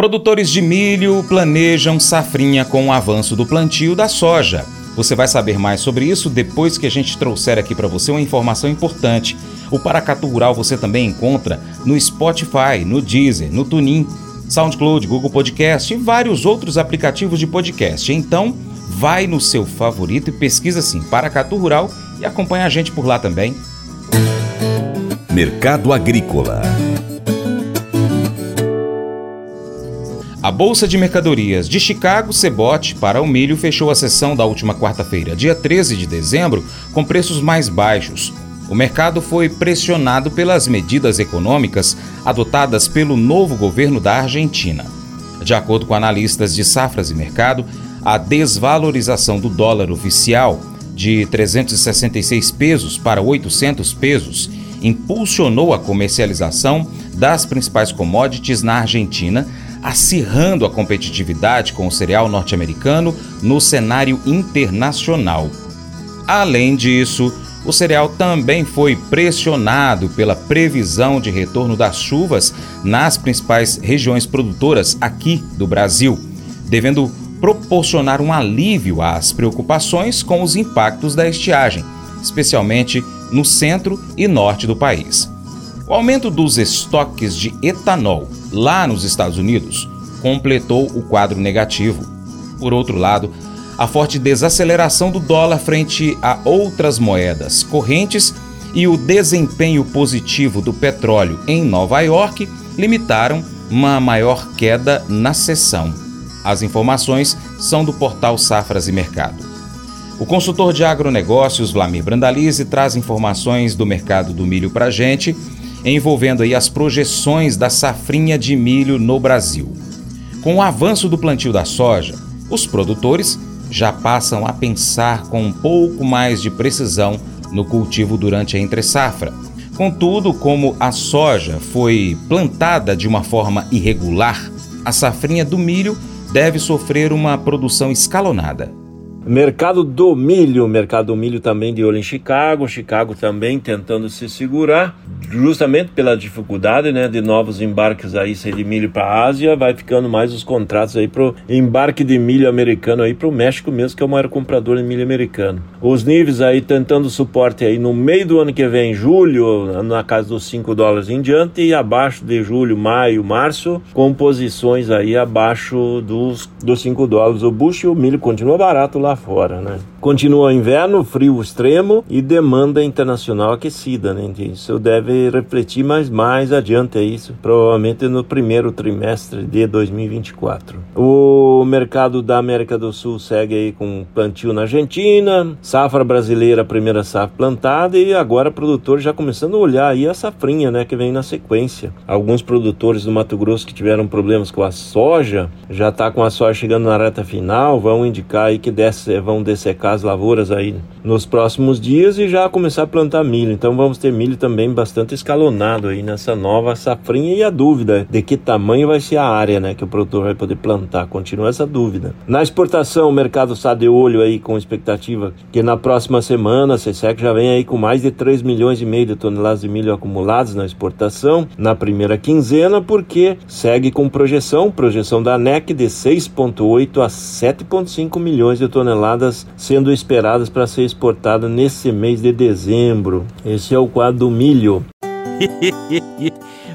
Produtores de milho planejam safrinha com o avanço do plantio da soja. Você vai saber mais sobre isso depois que a gente trouxer aqui para você uma informação importante. O Paracatu Rural você também encontra no Spotify, no Deezer, no TuneIn, SoundCloud, Google Podcast e vários outros aplicativos de podcast. Então, vai no seu favorito e pesquisa assim Paracatu Rural e acompanha a gente por lá também. Mercado Agrícola A Bolsa de Mercadorias de Chicago, Cebote, para o milho fechou a sessão da última quarta-feira, dia 13 de dezembro, com preços mais baixos. O mercado foi pressionado pelas medidas econômicas adotadas pelo novo governo da Argentina. De acordo com analistas de safras e mercado, a desvalorização do dólar oficial de 366 pesos para 800 pesos impulsionou a comercialização das principais commodities na Argentina, acirrando a competitividade com o cereal norte-americano no cenário internacional. Além disso, o cereal também foi pressionado pela previsão de retorno das chuvas nas principais regiões produtoras aqui do Brasil, devendo proporcionar um alívio às preocupações com os impactos da estiagem, especialmente no centro e norte do país. O aumento dos estoques de etanol lá nos Estados Unidos completou o quadro negativo. Por outro lado, a forte desaceleração do dólar frente a outras moedas correntes e o desempenho positivo do petróleo em Nova York limitaram uma maior queda na sessão. As informações são do portal Safras e Mercado. O consultor de agronegócios Vlamir Brandalize traz informações do mercado do milho para a gente envolvendo aí as projeções da safrinha de milho no Brasil. Com o avanço do plantio da soja, os produtores já passam a pensar com um pouco mais de precisão no cultivo durante a entre-safra. Contudo, como a soja foi plantada de uma forma irregular, a safrinha do milho deve sofrer uma produção escalonada. Mercado do milho, mercado do milho também de olho em Chicago, Chicago também tentando se segurar, justamente pela dificuldade, né, de novos embarques aí de milho para a Ásia, vai ficando mais os contratos aí pro embarque de milho americano aí para o México mesmo, que é o maior comprador de milho americano. Os níveis aí tentando suporte aí no meio do ano que vem, julho, na casa dos 5 dólares em diante e abaixo de julho, maio, março, com posições aí abaixo dos, dos 5 dólares. O bucho, o milho continua barato lá lá fora, né? Continua o inverno, frio extremo e demanda internacional aquecida, né? Isso deve refletir mais mais adiante é isso, provavelmente no primeiro trimestre de 2024. O mercado da América do Sul segue aí com plantio na Argentina, safra brasileira, primeira safra plantada e agora produtor já começando a olhar aí a safrinha, né, que vem na sequência. Alguns produtores do Mato Grosso que tiveram problemas com a soja, já tá com a soja chegando na reta final, vão indicar aí que desce, vão dessecar as lavouras aí nos próximos dias e já começar a plantar milho. Então vamos ter milho também bastante escalonado aí nessa nova safrinha e a dúvida de que tamanho vai ser a área, né, que o produtor vai poder plantar. Continua essa dúvida. Na exportação, o mercado está de olho aí com expectativa que na próxima semana a CSEC já vem aí com mais de 3 milhões e meio de toneladas de milho acumulados na exportação na primeira quinzena, porque segue com projeção, projeção da ANEC de 6.8 a 7.5 milhões de toneladas sendo esperadas para ser exportada nesse mês de dezembro. Esse é o quadro do milho.